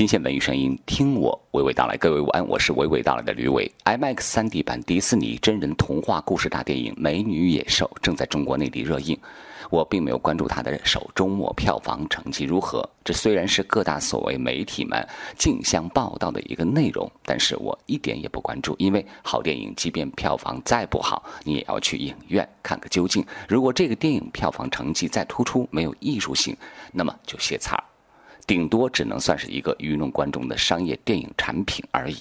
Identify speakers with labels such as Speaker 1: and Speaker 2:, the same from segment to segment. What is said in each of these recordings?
Speaker 1: 新鲜文艺声音，听我娓娓道来。各位午安，我是娓娓道来的吕伟。IMAX 3D 版迪士尼真人童话故事大电影《美女野兽》正在中国内地热映。我并没有关注它的首周末票房成绩如何，这虽然是各大所谓媒体们竞相报道的一个内容，但是我一点也不关注，因为好电影即便票房再不好，你也要去影院看个究竟。如果这个电影票房成绩再突出，没有艺术性，那么就歇菜儿。顶多只能算是一个愚弄观众的商业电影产品而已。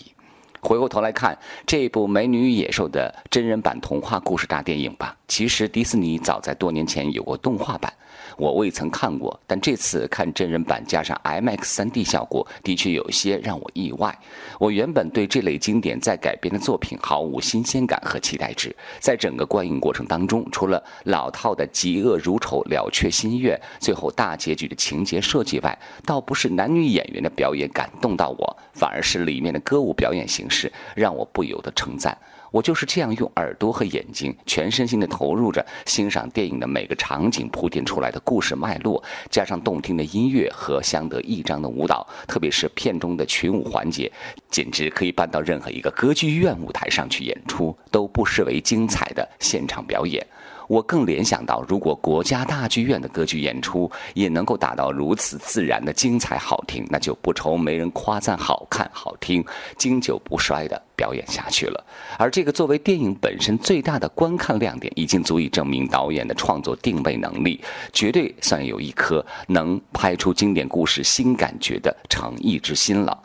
Speaker 1: 回过头来看这部《美女与野兽》的真人版童话故事大电影吧，其实迪士尼早在多年前有过动画版。我未曾看过，但这次看真人版加上 IMAX 3D 效果，的确有些让我意外。我原本对这类经典再改编的作品毫无新鲜感和期待值，在整个观影过程当中，除了老套的嫉恶如仇、了却心愿，最后大结局的情节设计外，倒不是男女演员的表演感动到我，反而是里面的歌舞表演形式让我不由得称赞。我就是这样用耳朵和眼睛全身心的投入着欣赏电影的每个场景铺垫出来的故事脉络，加上动听的音乐和相得益彰的舞蹈，特别是片中的群舞环节，简直可以搬到任何一个歌剧院舞台上去演出，都不失为精彩的现场表演。我更联想到，如果国家大剧院的歌剧演出也能够达到如此自然的精彩好听，那就不愁没人夸赞好看好听，经久不衰的表演下去了。而这个作为电影本身最大的观看亮点，已经足以证明导演的创作定位能力，绝对算有一颗能拍出经典故事新感觉的诚意之心了。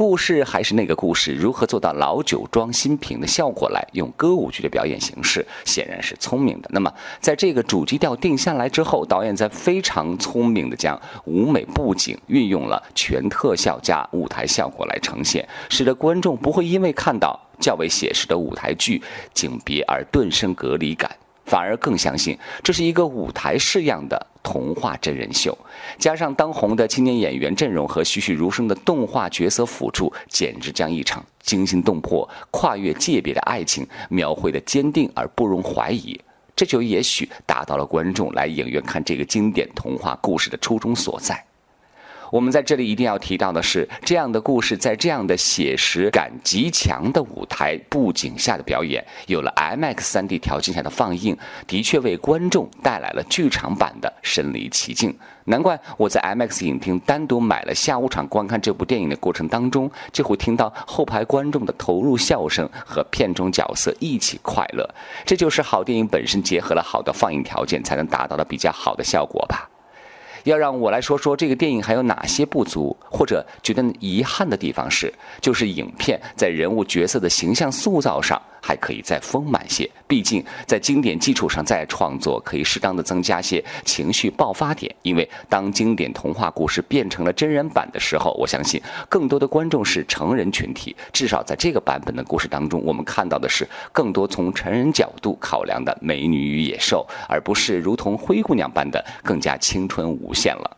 Speaker 1: 故事还是那个故事，如何做到老酒装新瓶的效果来？用歌舞剧的表演形式，显然是聪明的。那么，在这个主基调定下来之后，导演在非常聪明的将舞美布景运用了全特效加舞台效果来呈现，使得观众不会因为看到较为写实的舞台剧景别而顿生隔离感。反而更相信这是一个舞台式样的童话真人秀，加上当红的青年演员阵容和栩栩如生的动画角色辅助，简直将一场惊心动魄、跨越界别的爱情描绘的坚定而不容怀疑。这就也许达到了观众来影院看这个经典童话故事的初衷所在。我们在这里一定要提到的是，这样的故事在这样的写实感极强的舞台布景下的表演，有了 IMAX 3D 条件下的放映，的确为观众带来了剧场版的身临其境。难怪我在 IMAX 影厅单独买了下午场观看这部电影的过程当中，就会听到后排观众的投入笑声和片中角色一起快乐。这就是好电影本身结合了好的放映条件，才能达到的比较好的效果吧。要让我来说说这个电影还有哪些不足，或者觉得遗憾的地方是，就是影片在人物角色的形象塑造上。还可以再丰满些，毕竟在经典基础上再创作，可以适当的增加些情绪爆发点。因为当经典童话故事变成了真人版的时候，我相信更多的观众是成人群体。至少在这个版本的故事当中，我们看到的是更多从成人角度考量的美女与野兽，而不是如同灰姑娘般的更加青春无限了。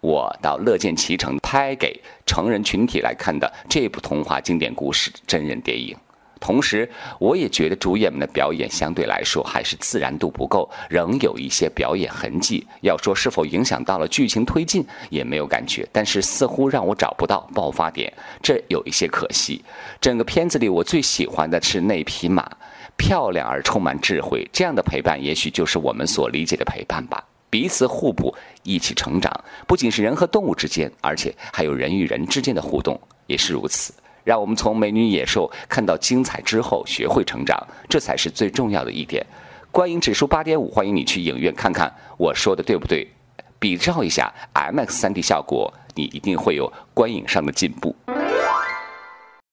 Speaker 1: 我倒乐见其成，拍给成人群体来看的这部童话经典故事真人电影。同时，我也觉得主演们的表演相对来说还是自然度不够，仍有一些表演痕迹。要说是否影响到了剧情推进，也没有感觉。但是似乎让我找不到爆发点，这有一些可惜。整个片子里，我最喜欢的是那匹马，漂亮而充满智慧。这样的陪伴，也许就是我们所理解的陪伴吧。彼此互补，一起成长，不仅是人和动物之间，而且还有人与人之间的互动也是如此。让我们从美女野兽看到精彩之后，学会成长，这才是最重要的一点。观影指数八点五，欢迎你去影院看看，我说的对不对？比照一下 MX 三 D 效果，你一定会有观影上的进步。